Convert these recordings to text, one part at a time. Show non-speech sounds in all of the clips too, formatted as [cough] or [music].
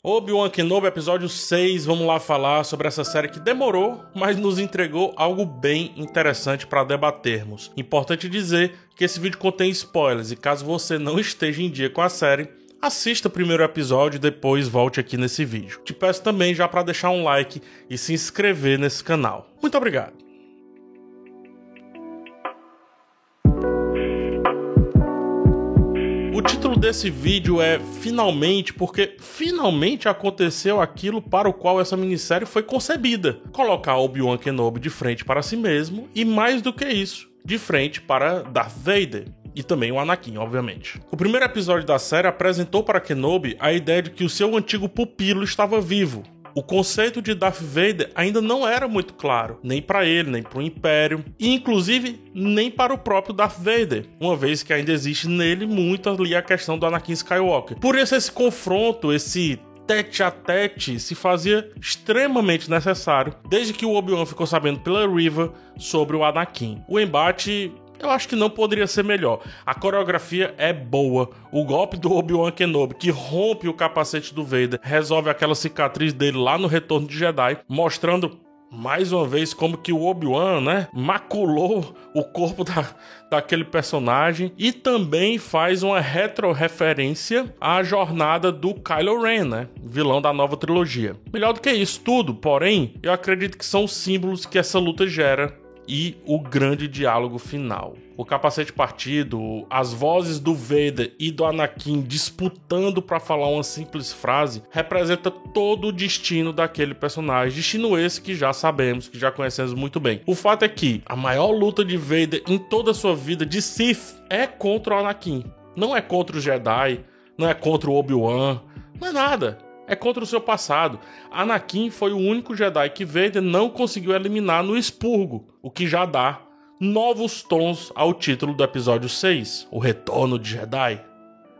Obi-Wan Kenobi, episódio 6, vamos lá falar sobre essa série que demorou, mas nos entregou algo bem interessante para debatermos. Importante dizer que esse vídeo contém spoilers e caso você não esteja em dia com a série, assista o primeiro episódio e depois volte aqui nesse vídeo. Te peço também já para deixar um like e se inscrever nesse canal. Muito obrigado. O título desse vídeo é Finalmente, porque finalmente aconteceu aquilo para o qual essa minissérie foi concebida: colocar Obi-Wan Kenobi de frente para si mesmo e, mais do que isso, de frente para Darth Vader e também o Anakin, obviamente. O primeiro episódio da série apresentou para Kenobi a ideia de que o seu antigo pupilo estava vivo, o conceito de Darth Vader ainda não era muito claro, nem para ele, nem para o Império, e inclusive nem para o próprio Darth Vader, uma vez que ainda existe nele muito ali a questão do Anakin Skywalker. Por isso esse confronto, esse tete a tete se fazia extremamente necessário desde que o Obi-Wan ficou sabendo pela Riva sobre o Anakin. O embate eu acho que não poderia ser melhor. A coreografia é boa. O golpe do Obi-Wan Kenobi, que rompe o capacete do Vader, resolve aquela cicatriz dele lá no Retorno de Jedi, mostrando mais uma vez como que o Obi-Wan, né, maculou o corpo da, daquele personagem e também faz uma retroreferência à jornada do Kylo Ren, né, vilão da nova trilogia. Melhor do que isso tudo, porém, eu acredito que são símbolos que essa luta gera e o grande diálogo final. O capacete partido, as vozes do Vader e do Anakin disputando para falar uma simples frase, representa todo o destino daquele personagem. Destino esse que já sabemos, que já conhecemos muito bem. O fato é que a maior luta de Vader em toda a sua vida de Sith é contra o Anakin. Não é contra o Jedi, não é contra o Obi-Wan, não é nada é contra o seu passado. Anakin foi o único Jedi que Vader não conseguiu eliminar no expurgo, o que já dá novos tons ao título do episódio 6, O Retorno de Jedi.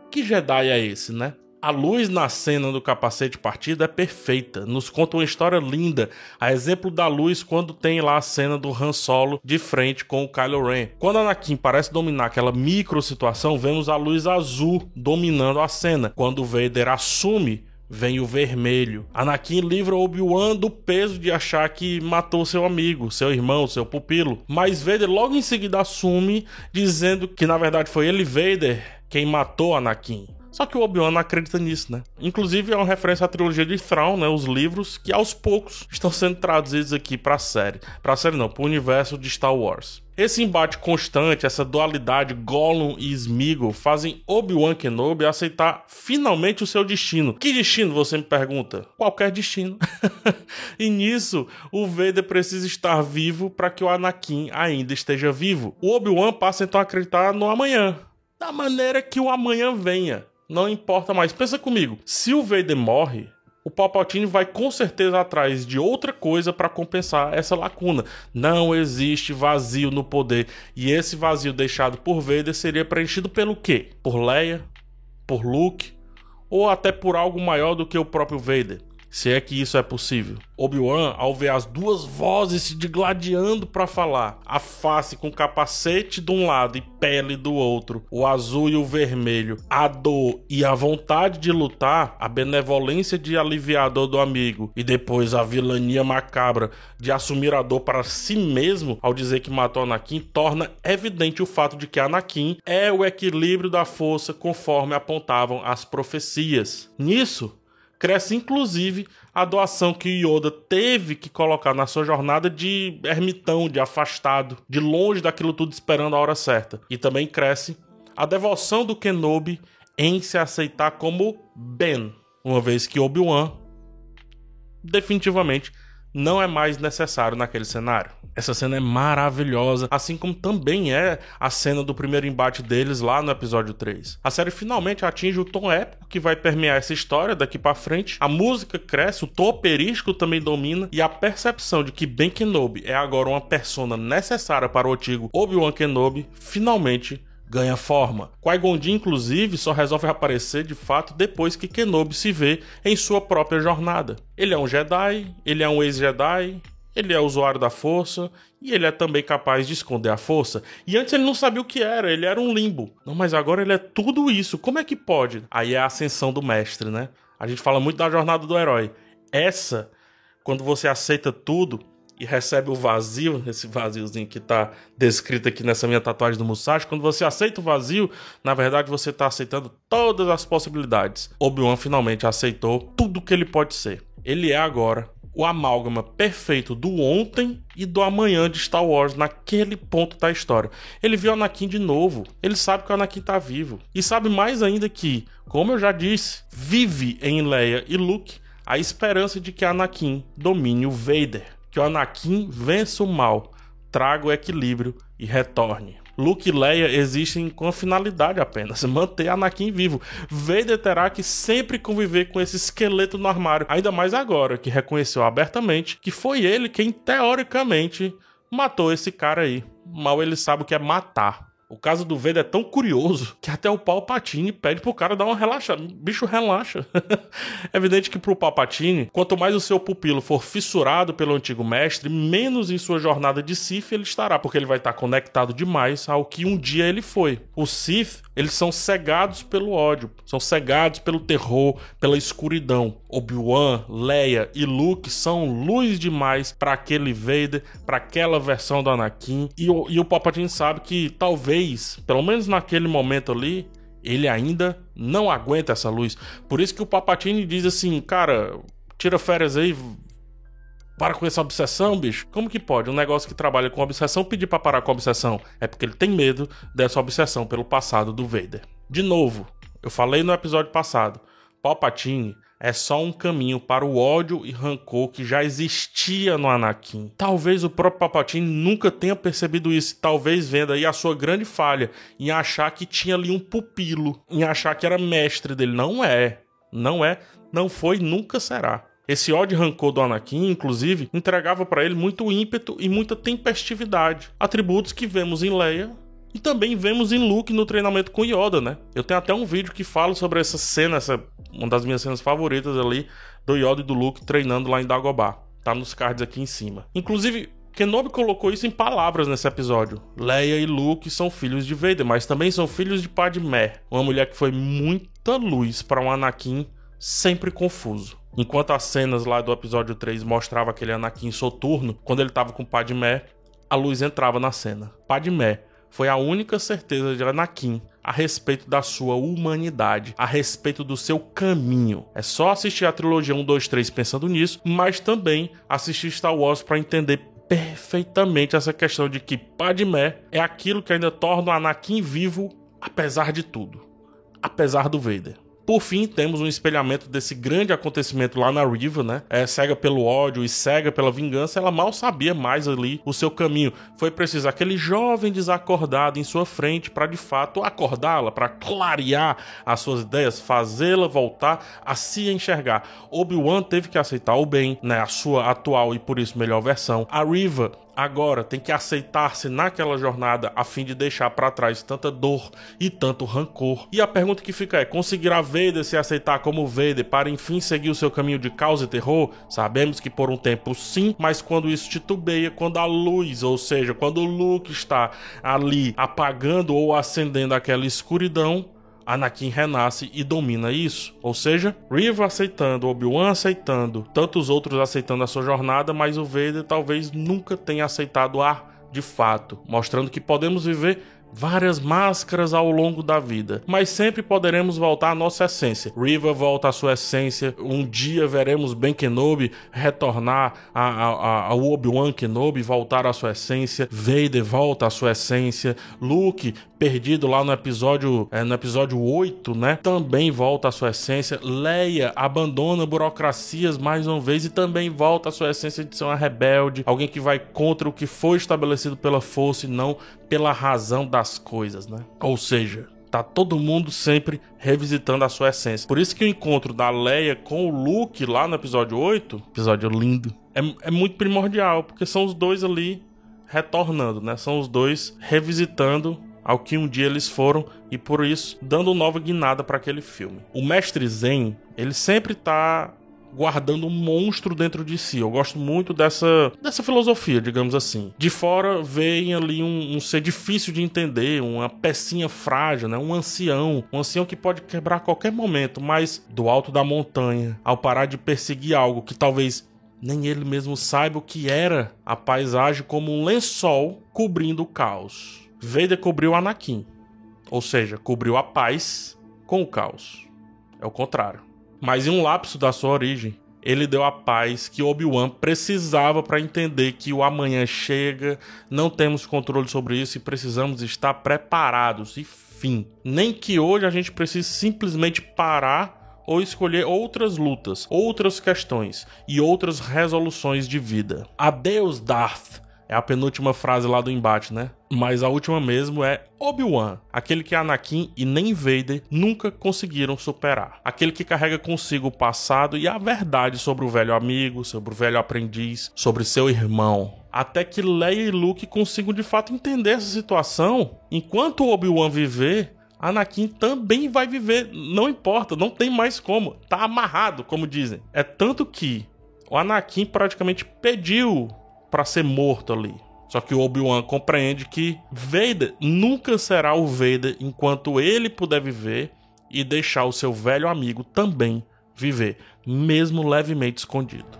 Que Jedi é esse, né? A luz na cena do capacete partido é perfeita, nos conta uma história linda, a exemplo da luz quando tem lá a cena do Han Solo de frente com o Kylo Ren. Quando Anakin parece dominar aquela micro situação, vemos a luz azul dominando a cena. Quando Vader assume vem o vermelho. Anakin livra Obi-Wan do peso de achar que matou seu amigo, seu irmão, seu pupilo. Mas Vader logo em seguida assume, dizendo que na verdade foi ele, Vader, quem matou Anakin. Só que o Obi-Wan não acredita nisso, né? Inclusive é uma referência à trilogia de Thrawn, né? Os livros que aos poucos estão sendo traduzidos aqui para a série. Para a série não, para o universo de Star Wars. Esse embate constante, essa dualidade Gollum e Smeagol fazem Obi-Wan Kenobi aceitar finalmente o seu destino. Que destino, você me pergunta? Qualquer destino. [laughs] e nisso, o Vader precisa estar vivo para que o Anakin ainda esteja vivo. O Obi-Wan passa então a acreditar no amanhã, da maneira que o amanhã venha. Não importa mais. Pensa comigo. Se o Vader morre, o Palpatine vai com certeza atrás de outra coisa para compensar essa lacuna. Não existe vazio no poder. E esse vazio deixado por Vader seria preenchido pelo quê? Por Leia? Por Luke? Ou até por algo maior do que o próprio Vader? Se é que isso é possível. Obi-Wan, ao ver as duas vozes se digladiando para falar, a face com capacete de um lado e pele do outro, o azul e o vermelho, a dor e a vontade de lutar, a benevolência de aliviador do amigo e depois a vilania macabra de assumir a dor para si mesmo ao dizer que matou Anakin, torna evidente o fato de que Anakin é o equilíbrio da força conforme apontavam as profecias. Nisso, cresce inclusive a doação que Yoda teve que colocar na sua jornada de ermitão, de afastado, de longe daquilo tudo esperando a hora certa. E também cresce a devoção do Kenobi em se aceitar como Ben, uma vez que Obi-Wan definitivamente não é mais necessário naquele cenário. Essa cena é maravilhosa, assim como também é a cena do primeiro embate deles lá no episódio 3. A série finalmente atinge o tom épico que vai permear essa história daqui para frente. A música cresce, o tom operístico também domina e a percepção de que Ben Kenobi é agora uma persona necessária para o antigo Obi-Wan Kenobi finalmente ganha forma. Qui-Gon inclusive, só resolve aparecer de fato depois que Kenobi se vê em sua própria jornada. Ele é um Jedi, ele é um ex-Jedi, ele é usuário da força e ele é também capaz de esconder a força. E antes ele não sabia o que era, ele era um limbo. Não, mas agora ele é tudo isso. Como é que pode? Aí é a ascensão do mestre, né? A gente fala muito da jornada do herói. Essa, quando você aceita tudo e recebe o vazio, esse vaziozinho que está descrito aqui nessa minha tatuagem do Musashi, quando você aceita o vazio, na verdade você está aceitando todas as possibilidades. Obi-Wan finalmente aceitou tudo que ele pode ser. Ele é agora o amálgama perfeito do ontem e do amanhã de Star Wars naquele ponto da história. Ele viu Anakin de novo, ele sabe que o Anakin tá vivo e sabe mais ainda que, como eu já disse, vive em Leia e Luke a esperança de que Anakin domine o Vader, que o Anakin vença o mal, traga o equilíbrio e retorne. Luke e Leia existem com a finalidade apenas, [laughs] manter Anakin vivo. Vader terá que sempre conviver com esse esqueleto no armário, ainda mais agora que reconheceu abertamente que foi ele quem teoricamente matou esse cara aí. Mal ele sabe o que é matar. O caso do Vader é tão curioso que até o Palpatine pede pro cara dar uma relaxada. Bicho, relaxa. é [laughs] evidente que pro Palpatine, quanto mais o seu pupilo for fissurado pelo antigo mestre, menos em sua jornada de Sith ele estará, porque ele vai estar conectado demais ao que um dia ele foi. Os Sith, eles são cegados pelo ódio, são cegados pelo terror, pela escuridão. Obi-Wan, Leia e Luke são luz demais para aquele Vader, para aquela versão do Anakin. E o, e o Palpatine sabe que talvez pelo menos naquele momento ali, ele ainda não aguenta essa luz. Por isso que o Papatini diz assim, cara, tira férias aí, para com essa obsessão, bicho. Como que pode um negócio que trabalha com obsessão pedir para parar com obsessão? É porque ele tem medo dessa obsessão pelo passado do Vader. De novo, eu falei no episódio passado, Palpatine é só um caminho para o ódio e rancor que já existia no Anakin. Talvez o próprio Palpatine nunca tenha percebido isso, talvez venda aí a sua grande falha em achar que tinha ali um pupilo, em achar que era mestre dele. Não é, não é, não foi, nunca será. Esse ódio e rancor do Anakin, inclusive, entregava para ele muito ímpeto e muita tempestividade, atributos que vemos em Leia e também vemos em Luke no treinamento com Yoda, né? Eu tenho até um vídeo que fala sobre essa cena, essa uma das minhas cenas favoritas ali do Yoda e do Luke treinando lá em Dagobah. Tá nos cards aqui em cima. Inclusive, Kenobi colocou isso em palavras nesse episódio. Leia e Luke são filhos de Vader, mas também são filhos de Padmé, uma mulher que foi muita luz para um Anakin sempre confuso. Enquanto as cenas lá do episódio 3 mostravam aquele Anakin soturno, quando ele tava com Padmé, a luz entrava na cena. Padmé foi a única certeza de Anakin a respeito da sua humanidade, a respeito do seu caminho. É só assistir a trilogia 1, 2, 3 pensando nisso, mas também assistir Star Wars para entender perfeitamente essa questão de que Padmé é aquilo que ainda torna o Anakin vivo apesar de tudo, apesar do Vader. Por fim, temos um espelhamento desse grande acontecimento lá na Riva, né? É, cega pelo ódio e cega pela vingança, ela mal sabia mais ali o seu caminho. Foi preciso aquele jovem desacordado em sua frente para de fato acordá-la, para clarear as suas ideias, fazê-la voltar a se enxergar. Obi-Wan teve que aceitar o bem, né? A sua atual e por isso melhor versão. A Riva agora tem que aceitar-se naquela jornada a fim de deixar para trás tanta dor e tanto rancor. E a pergunta que fica é: conseguirá Vader se aceitar como Vader para enfim seguir o seu caminho de caos e terror? Sabemos que por um tempo sim, mas quando isso titubeia, quando a luz, ou seja, quando o Luke está ali apagando ou acendendo aquela escuridão, Anakin renasce e domina isso. Ou seja, Riva aceitando, Obi-Wan aceitando, tantos outros aceitando a sua jornada, mas o Vader talvez nunca tenha aceitado a de fato, mostrando que podemos viver várias máscaras ao longo da vida, mas sempre poderemos voltar à nossa essência. Riva volta à sua essência. Um dia veremos Ben Kenobi retornar ao Obi-Wan Kenobi, voltar à sua essência. Vader volta à sua essência. Luke perdido lá no episódio é, no episódio 8, né? Também volta à sua essência. Leia abandona burocracias mais uma vez e também volta à sua essência de ser uma rebelde, alguém que vai contra o que foi estabelecido pela força e não pela razão das coisas, né? Ou seja, tá todo mundo sempre revisitando a sua essência. Por isso que o encontro da Leia com o Luke lá no episódio 8, episódio lindo, é, é muito primordial, porque são os dois ali retornando, né? São os dois revisitando ao que um dia eles foram e por isso dando nova guinada para aquele filme. O mestre Zen, ele sempre tá guardando um monstro dentro de si. Eu gosto muito dessa, dessa filosofia, digamos assim. De fora vem ali um, um ser difícil de entender, uma pecinha frágil, né? um ancião. Um ancião que pode quebrar a qualquer momento, mas do alto da montanha, ao parar de perseguir algo que talvez nem ele mesmo saiba o que era, a paisagem como um lençol cobrindo o caos. Vader cobriu Anakin, ou seja, cobriu a paz com o caos. É o contrário. Mas em um lapso da sua origem, ele deu a paz que Obi-Wan precisava para entender que o amanhã chega, não temos controle sobre isso e precisamos estar preparados. E fim. Nem que hoje a gente precise simplesmente parar ou escolher outras lutas, outras questões e outras resoluções de vida. Adeus, Darth. É a penúltima frase lá do embate, né? Mas a última mesmo é Obi-Wan, aquele que Anakin e nem Vader nunca conseguiram superar. Aquele que carrega consigo o passado e a verdade sobre o velho amigo, sobre o velho aprendiz, sobre seu irmão. Até que Leia e Luke consigam de fato entender essa situação. Enquanto Obi-Wan viver, Anakin também vai viver, não importa, não tem mais como, tá amarrado, como dizem. É tanto que o Anakin praticamente pediu para ser morto ali. Só que o Obi-Wan compreende que Vader nunca será o Vader enquanto ele puder viver e deixar o seu velho amigo também viver, mesmo levemente escondido.